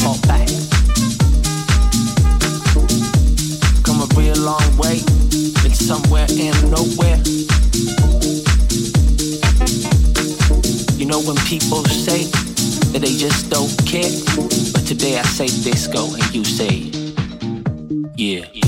I back. Come a real long way, been somewhere and nowhere. You know when people say that they just don't care, but today I say disco and you say, yeah.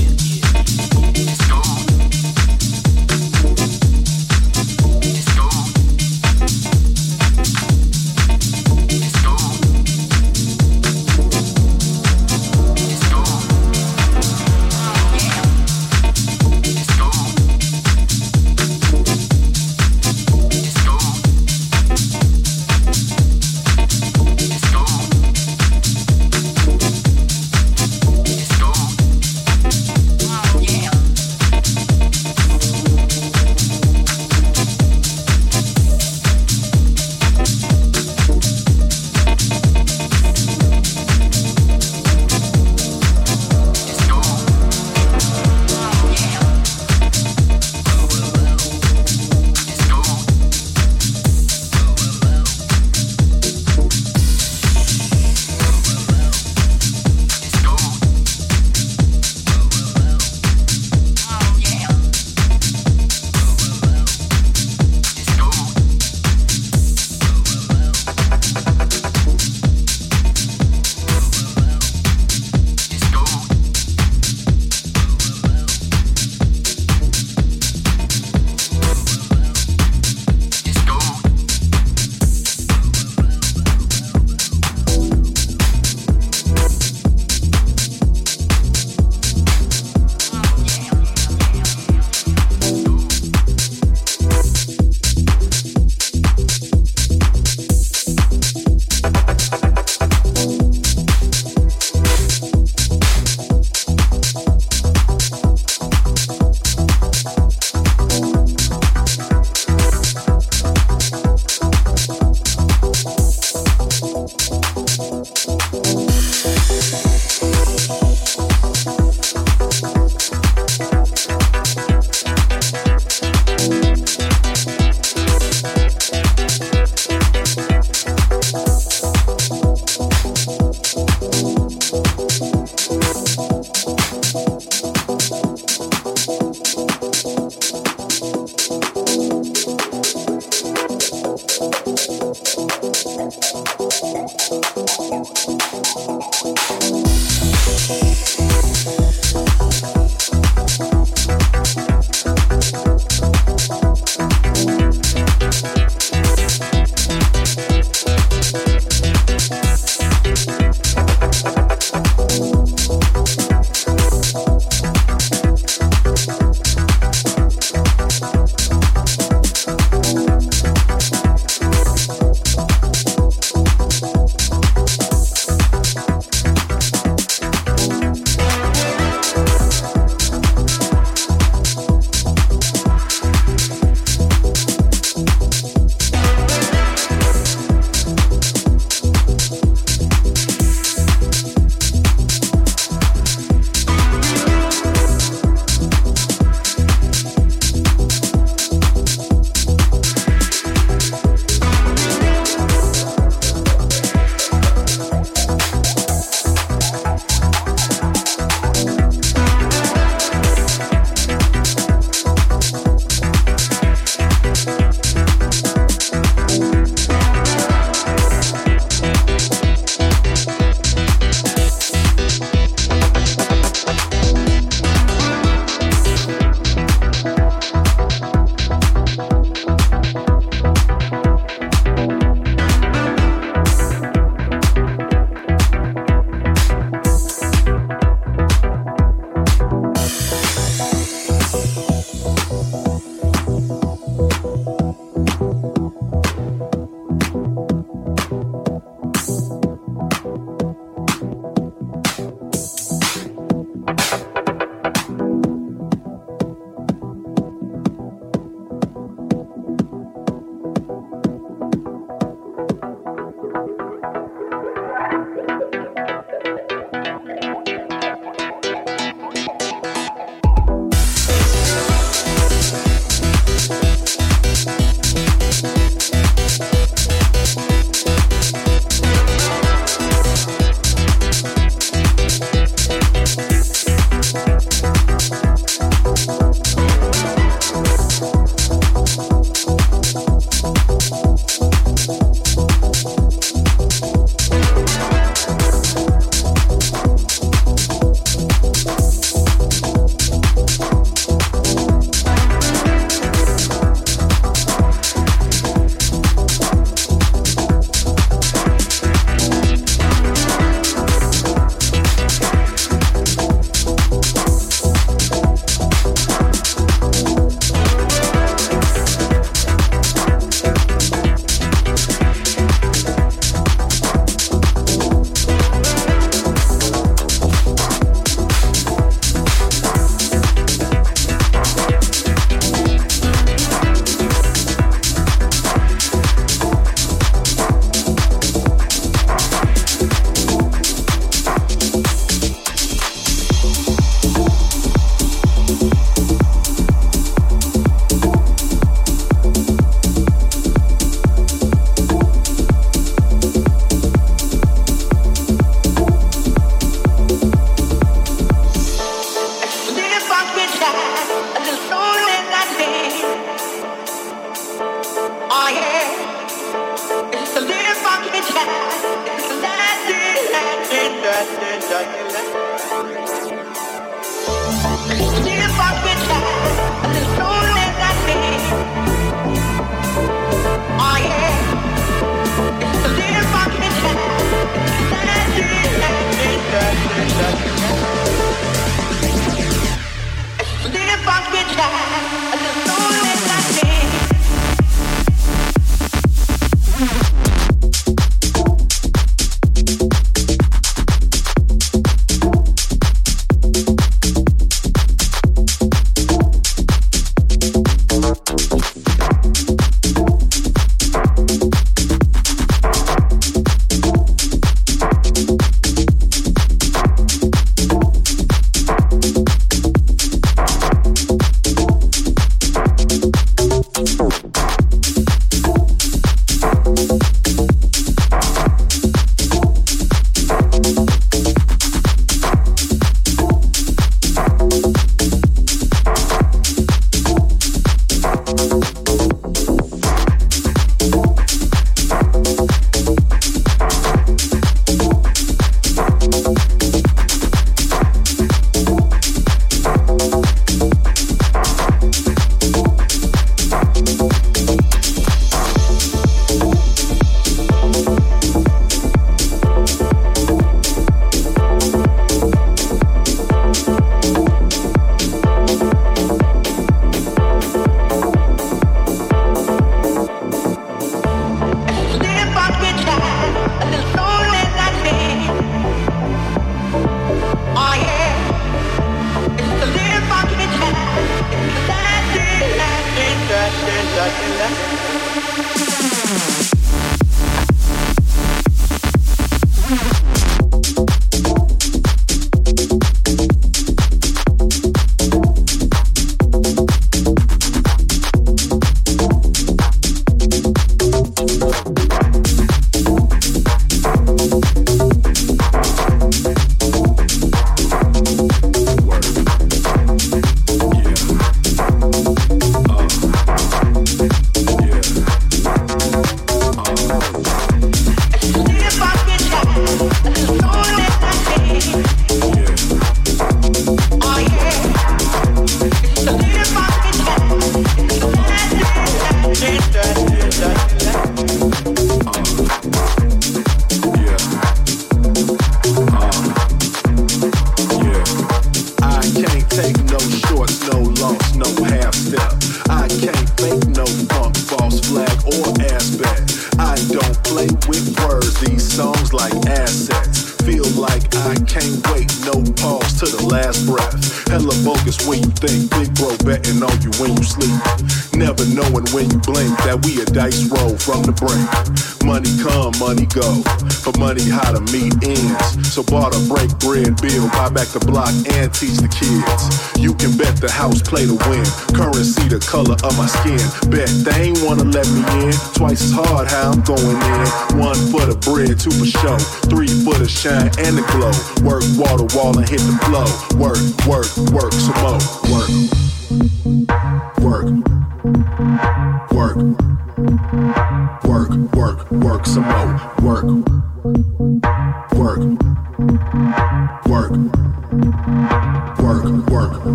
Shine and the glow. Work wall to wall and hit the flow. Work, work,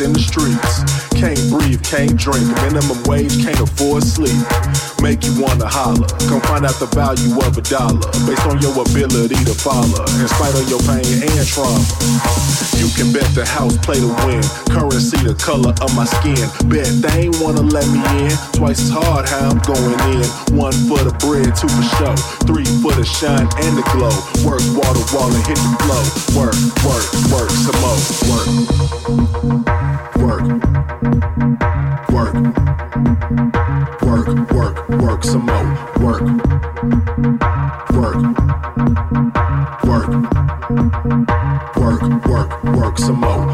in the streets. Can't breathe, can't drink, minimum wage, can't afford sleep. Make you wanna holler, come find out the value of a dollar based on your ability to follow, in spite of your pain and trauma. You can bet the house play to win, currency the color of my skin. Bet they ain't wanna let me in, twice as hard how I'm going in. One for the bread, two for show, three for the shine and the glow. Work, water, wall, and hit the flow. Work, work, work, some more. Work, work, work, work, work, work, some more. Work, work, work, work, work, work some more.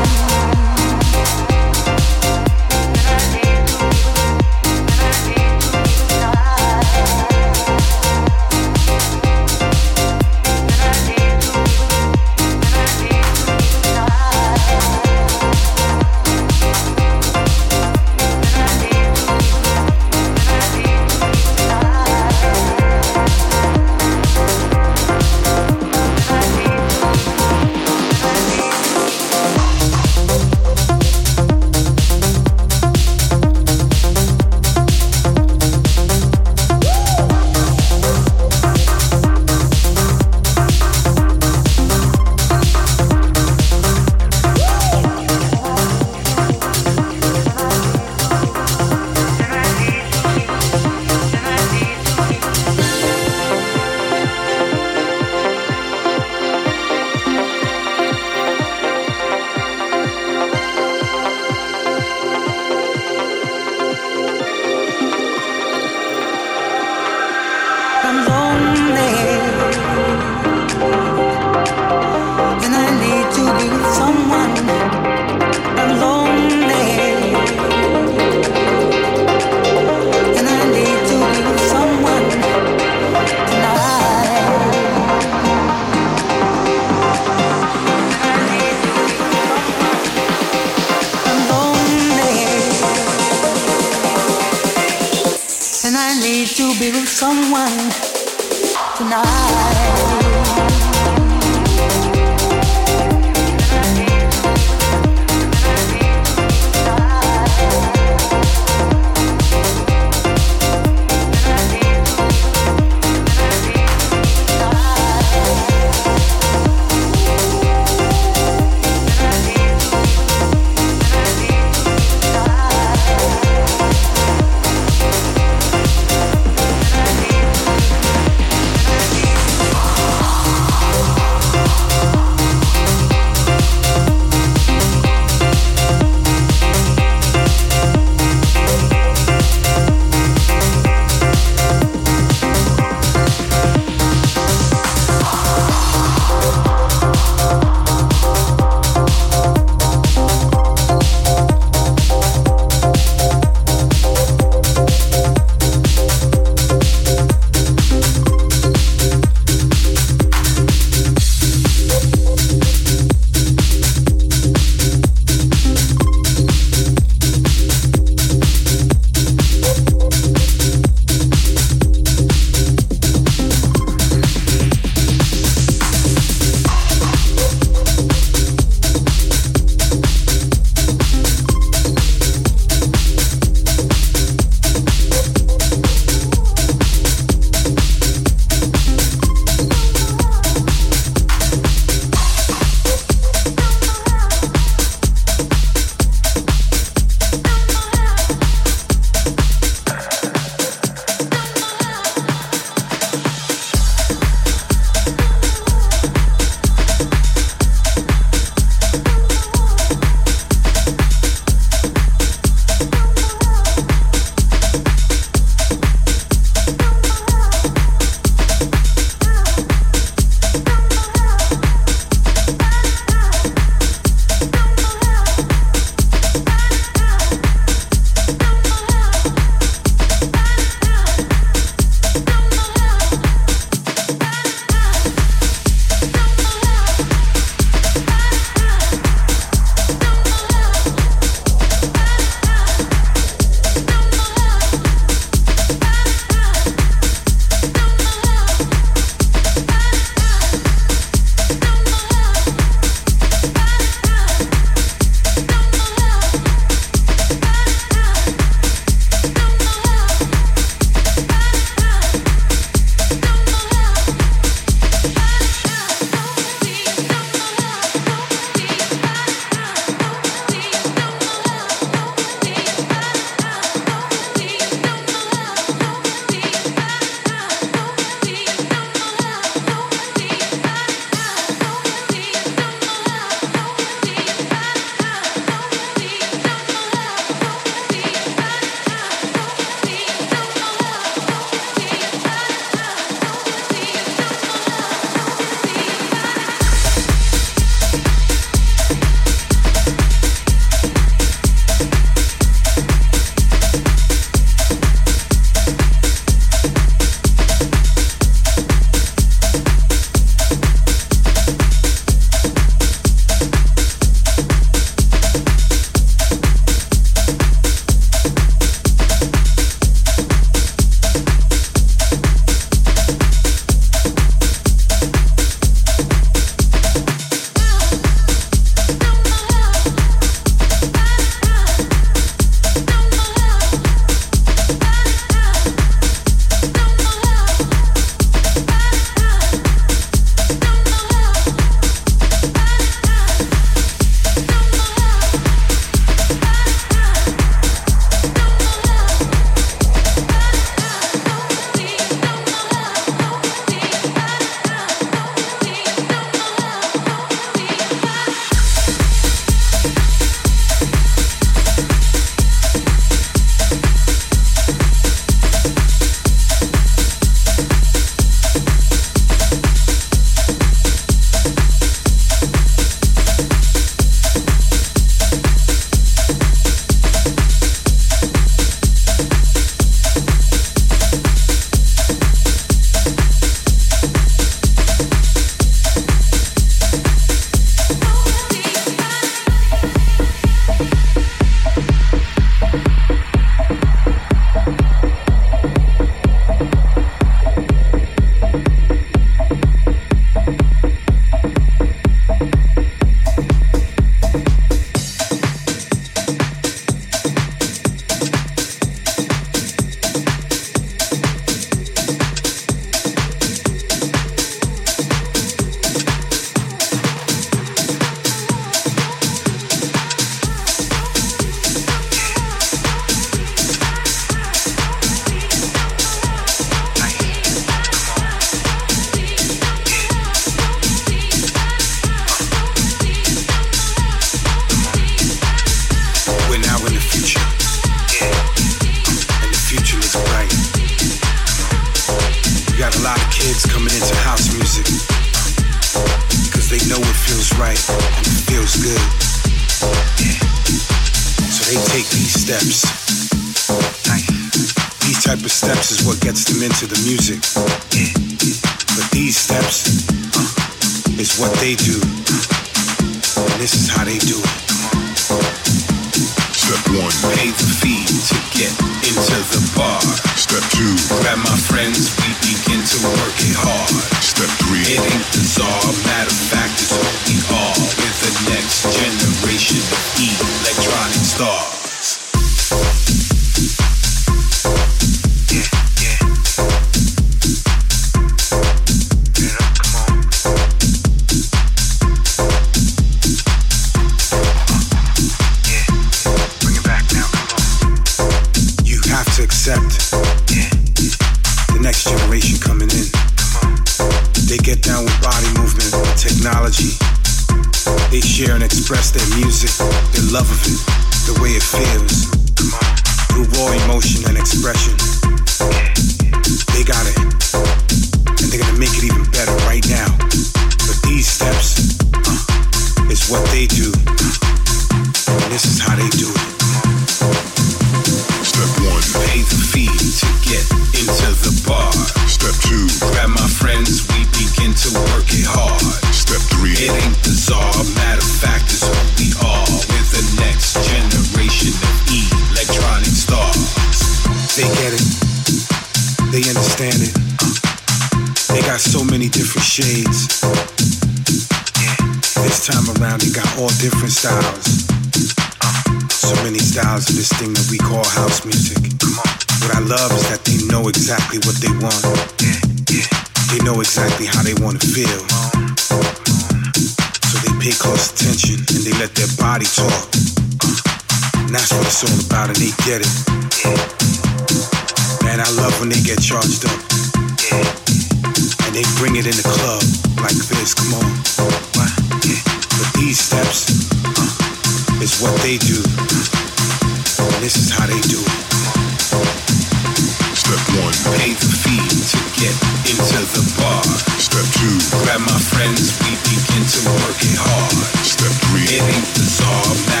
this beat begin to work it hard. Step three, it ain't bizarre.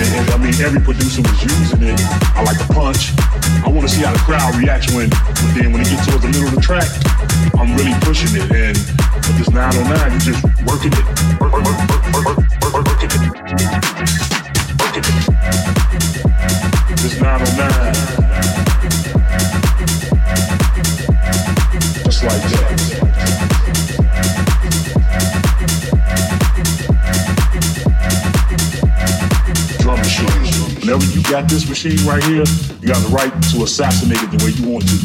And, I mean, every producer was using it. I like the punch. I want to see how the crowd reacts when, but then when it gets towards the middle of the track, I'm really pushing it. And with this 909, you just working it. Work, work, work, working it. Working it. This 909. Just like that. Whenever you got this machine right here, you got the right to assassinate it the way you want to.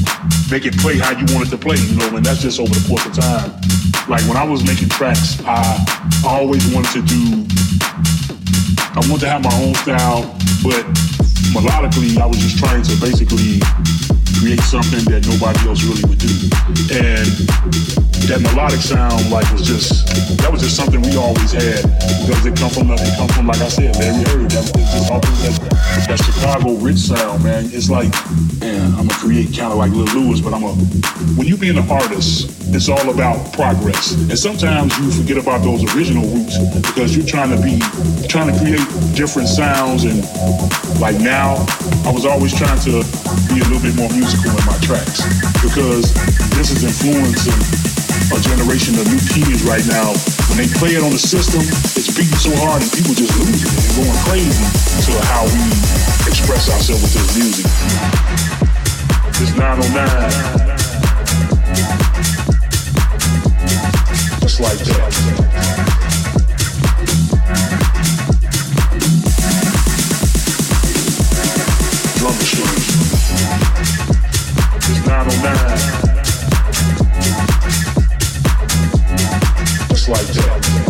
Make it play how you want it to play, you know, and that's just over the course of time. Like when I was making tracks, I always wanted to do I wanted to have my own style, but melodically, I was just trying to basically create something that nobody else really would do. And that melodic sound, like, was just that was just something we always had because it come from it come from like I said, Larry Heard. That, just that, that Chicago rich sound, man. It's like, man, I'm gonna create kind of like Lil Louis, but I'm a when you being an artist, it's all about progress. And sometimes you forget about those original roots because you're trying to be trying to create different sounds and like now I was always trying to be a little bit more musical in my tracks because this is influencing a generation of new kids right now. When they play it on the system, it's beating so hard and people just losing it and going crazy to how we express ourselves with this music. This 909. Just like that. drum machine. It's 909. Like that.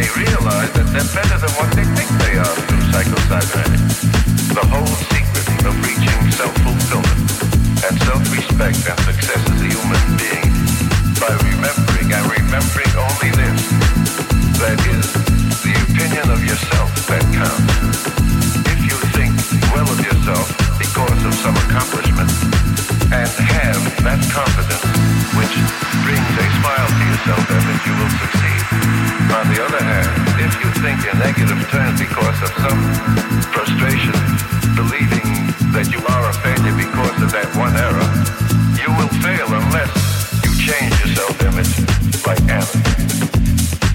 they realize that they're better than what they think they are through psychocybernetics. The whole secret of reaching self-fulfillment and self-respect and success as a human being by remembering and remembering only this, that is the opinion of yourself that counts. If you think well of yourself because of some accomplishment and have that confidence which brings a smile to yourself and that you will succeed. On the other hand, if you think in negative terms because of some frustration, believing that you are a failure because of that one error, you will fail unless you change your self-image like Anna.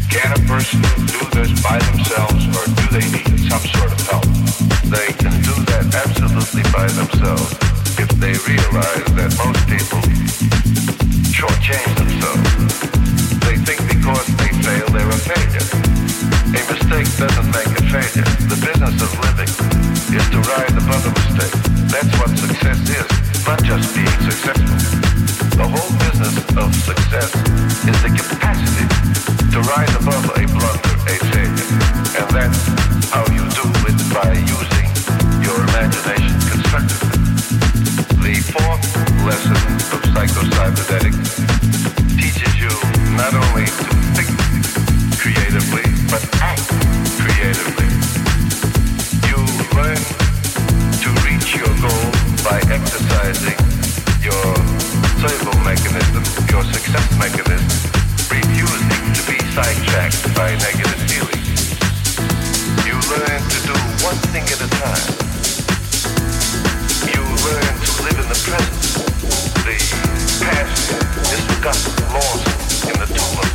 Can a person do this by themselves or do they need some sort of help? They can do that absolutely by themselves if they realize that most people shortchange themselves. They think because failure. A mistake doesn't make a failure. The business of living is to rise above a mistake. That's what success is, not just being successful. The whole business of success is the capacity to rise above a blunder, a failure. And that's how you do it by using your imagination constructively. The fourth lesson of psycho teaches you not only to think creatively, but act creatively. You learn to reach your goal by exercising your survival mechanism, your success mechanism, refusing to be sidetracked by. You learn to do one thing at a time. You learn to live in the present. The past is forgotten, lost in the tumult.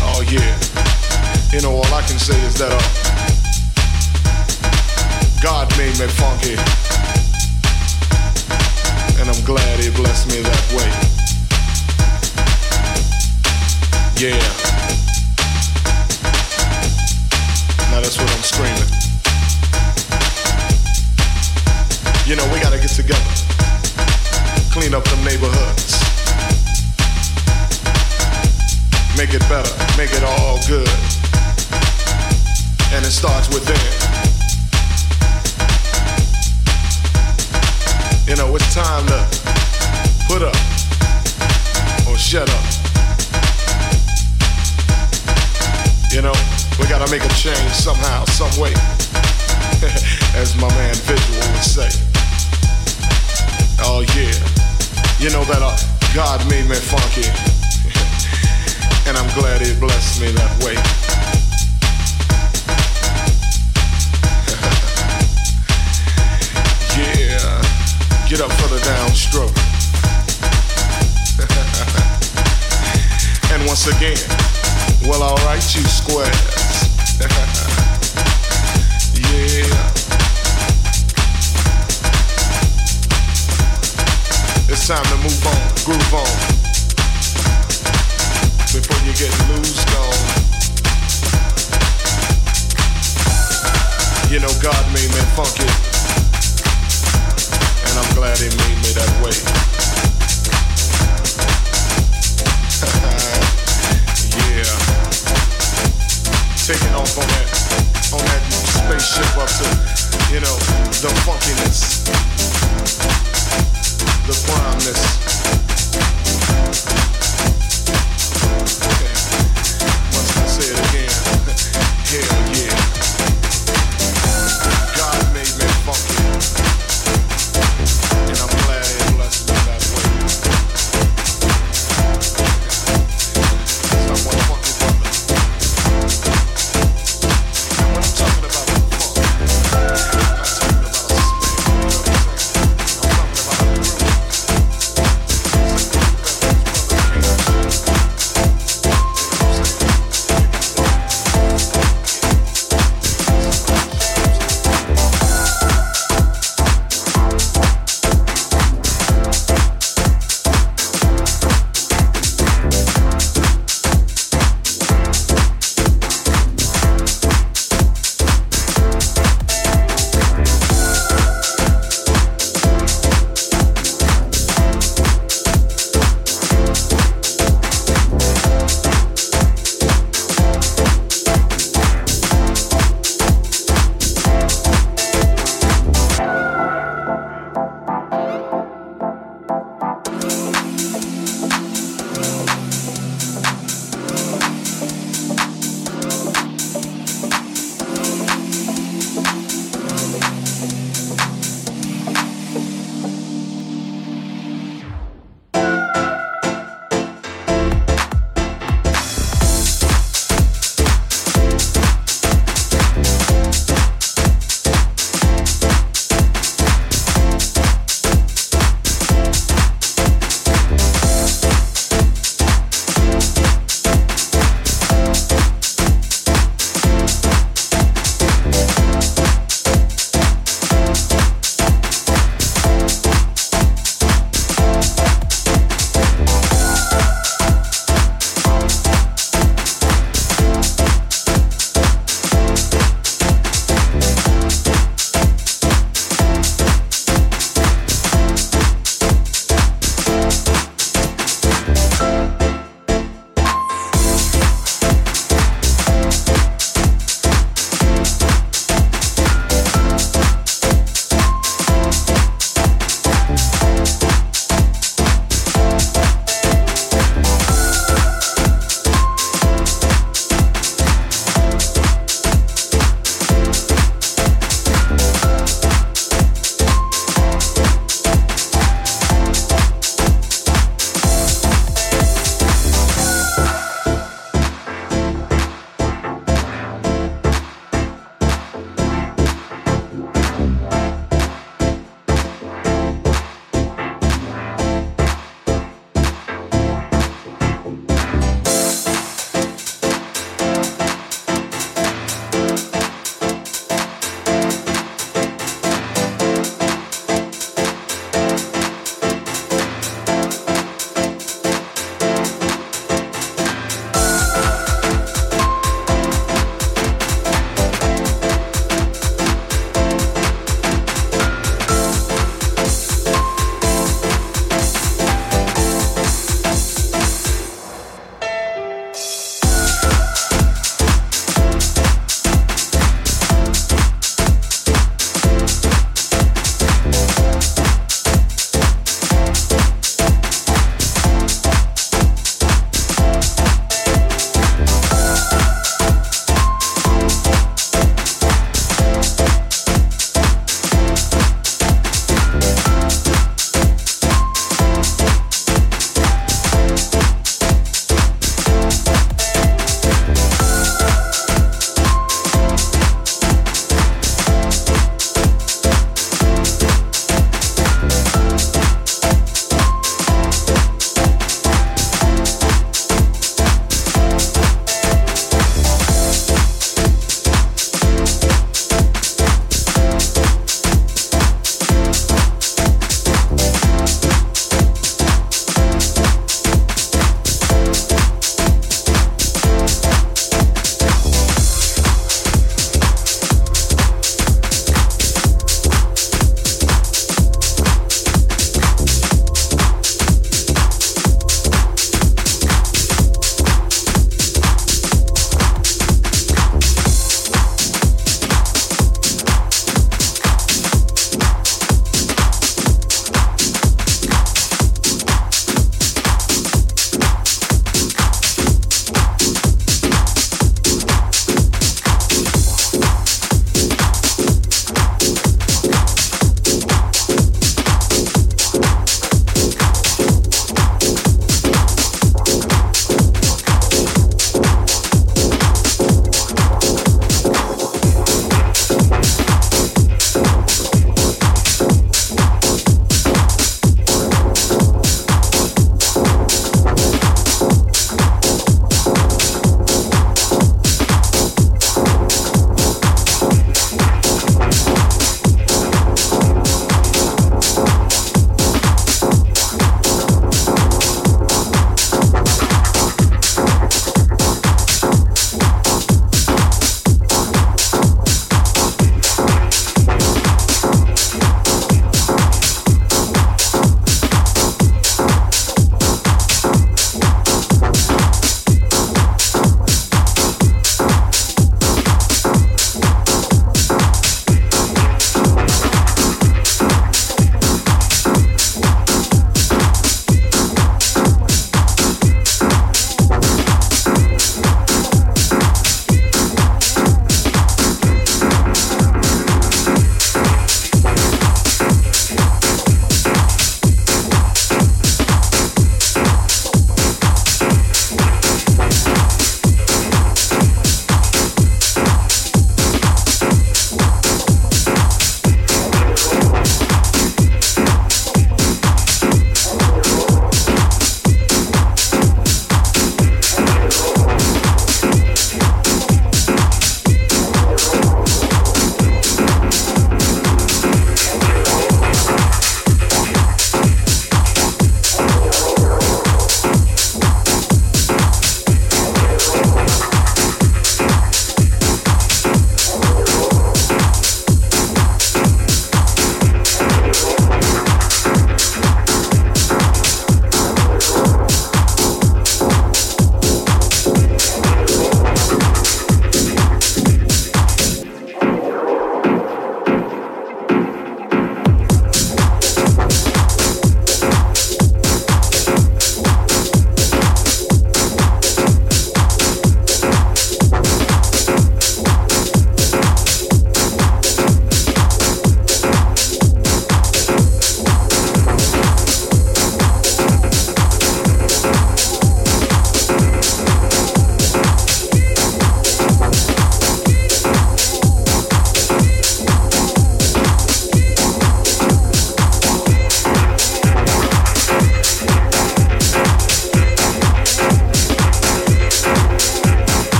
oh yeah. You know, all I can say is that uh, God made me funky. And I'm glad he blessed me that way. Yeah. Now that's what I'm screaming. You know, we gotta get together. Clean up the neighborhoods. Make it better. Make it all good. And it starts within. You know, it's time to put up or shut up. You know, we gotta make a change somehow, some way. As my man Visual would say. Oh yeah. You know that uh, God made me funky. And I'm glad he blessed me that way. yeah. Get up for the downstroke. and once again, well, alright, you squares. yeah. It's time to move on, groove on. You know God made me funky. And I'm glad he made me that way. yeah. Taking off on that on that spaceship up to, you know, the funkiness. The primeness.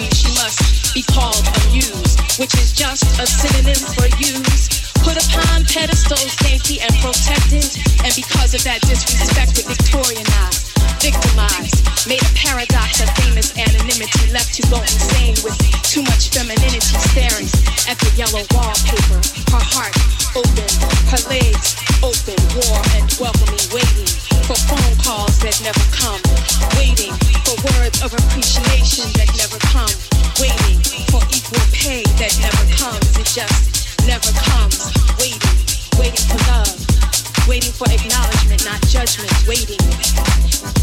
she must be called a muse, which is just a synonym for use. Put upon pedestals, dainty and protected, and because of that disrespected, victorianized, victimized, made a paradox of famous anonymity, left to go insane with too much femininity, staring at the yellow wallpaper, her heart open, her legs open, warm and welcoming, waiting for phone calls that never come, waiting for words of appreciation that never just never comes. Waiting, waiting for love, waiting for acknowledgement, not judgment, waiting.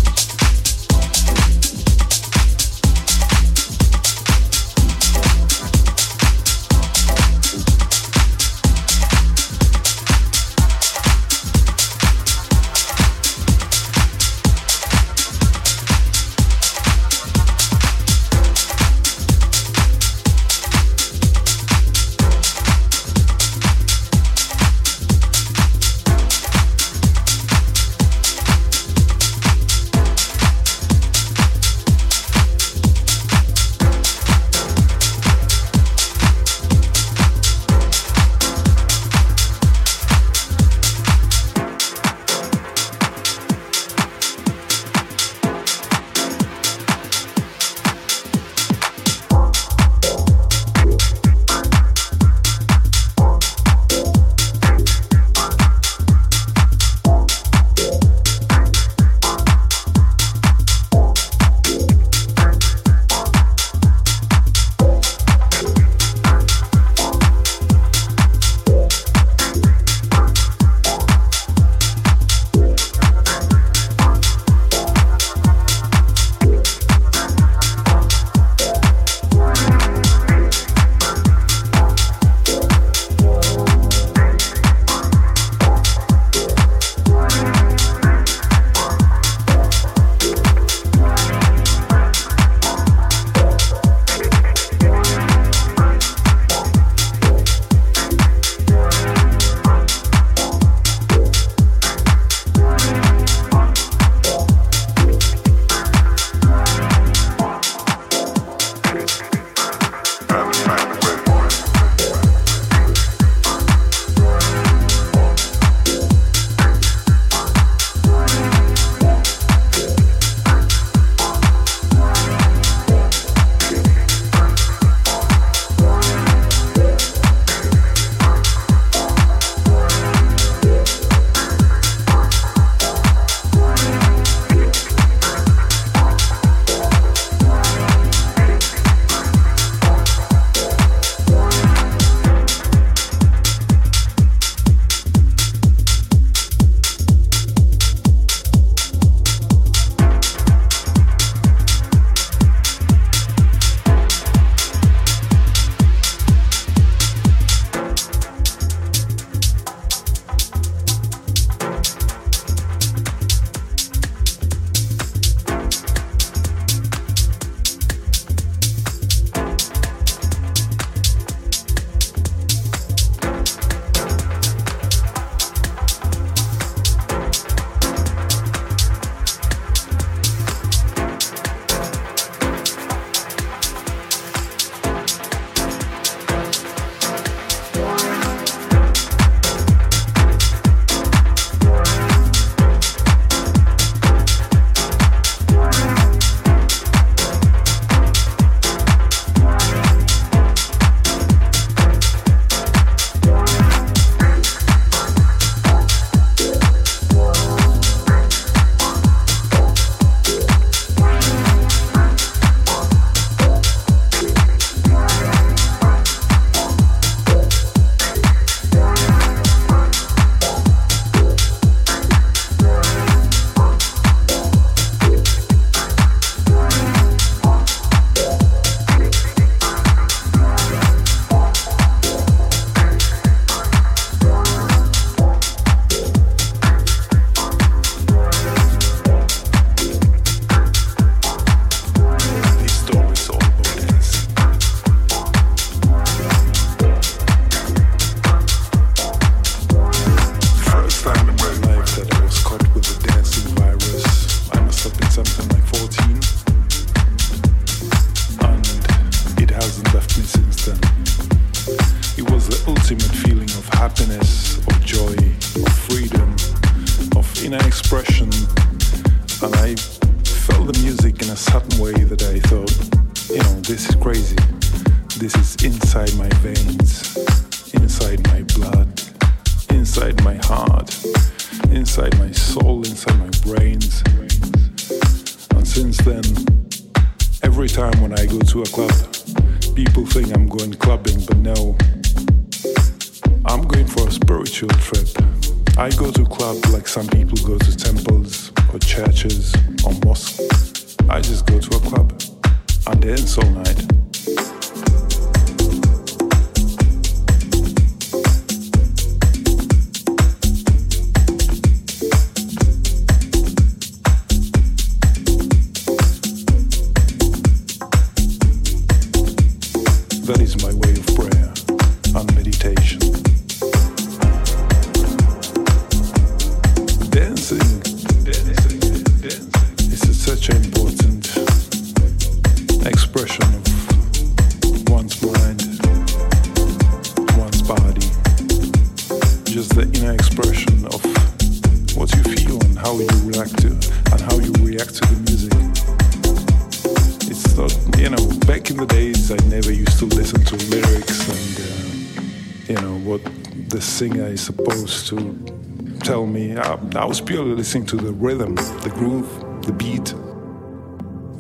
Listening to the rhythm, the groove, the beat.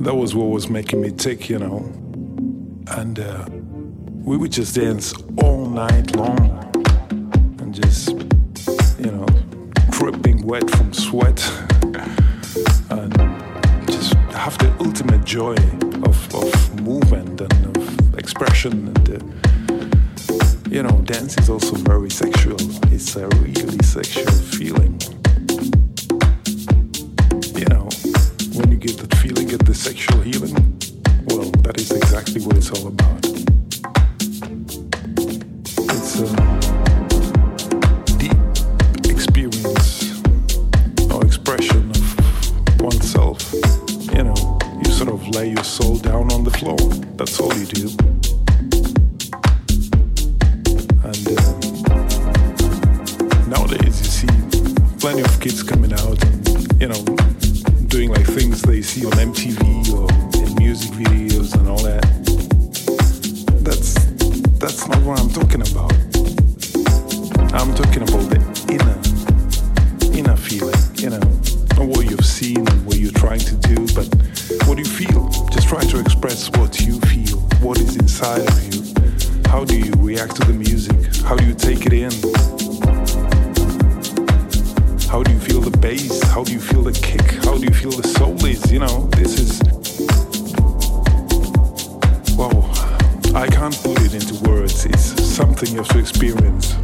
That was what was making me tick, you know. And uh, we would just dance all night long kids coming out you know, doing like things they see on MTV or in music videos and all that. That's that's not what I'm talking about. I'm talking about the inner inner feeling, you know, not what you've seen and what you're trying to do, but what do you feel. Just try to express what you feel, what is inside of you. How do you react to the music? How do you take it in? How do you feel the bass? How do you feel the kick? How do you feel the soul is? You know, this is. Wow, I can't put it into words. It's something you have to experience.